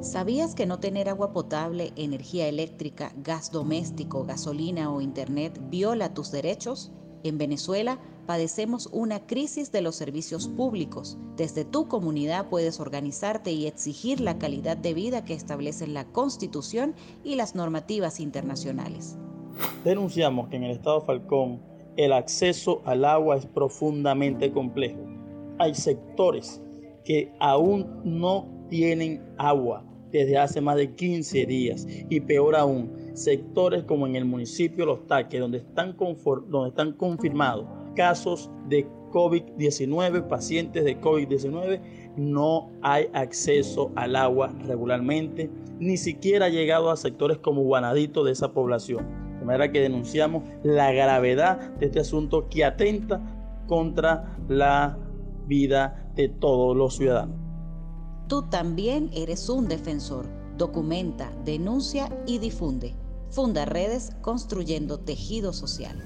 ¿Sabías que no tener agua potable, energía eléctrica, gas doméstico, gasolina o internet viola tus derechos? En Venezuela padecemos una crisis de los servicios públicos. Desde tu comunidad puedes organizarte y exigir la calidad de vida que establecen la Constitución y las normativas internacionales. Denunciamos que en el Estado Falcón el acceso al agua es profundamente complejo. Hay sectores que aún no tienen agua desde hace más de 15 días y peor aún, sectores como en el municipio Los Taques, donde están, donde están confirmados casos de COVID-19, pacientes de COVID-19, no hay acceso al agua regularmente, ni siquiera ha llegado a sectores como Guanadito de esa población. De manera que denunciamos la gravedad de este asunto que atenta contra la vida de todos los ciudadanos. Tú también eres un defensor. Documenta, denuncia y difunde. Funda redes construyendo tejido social.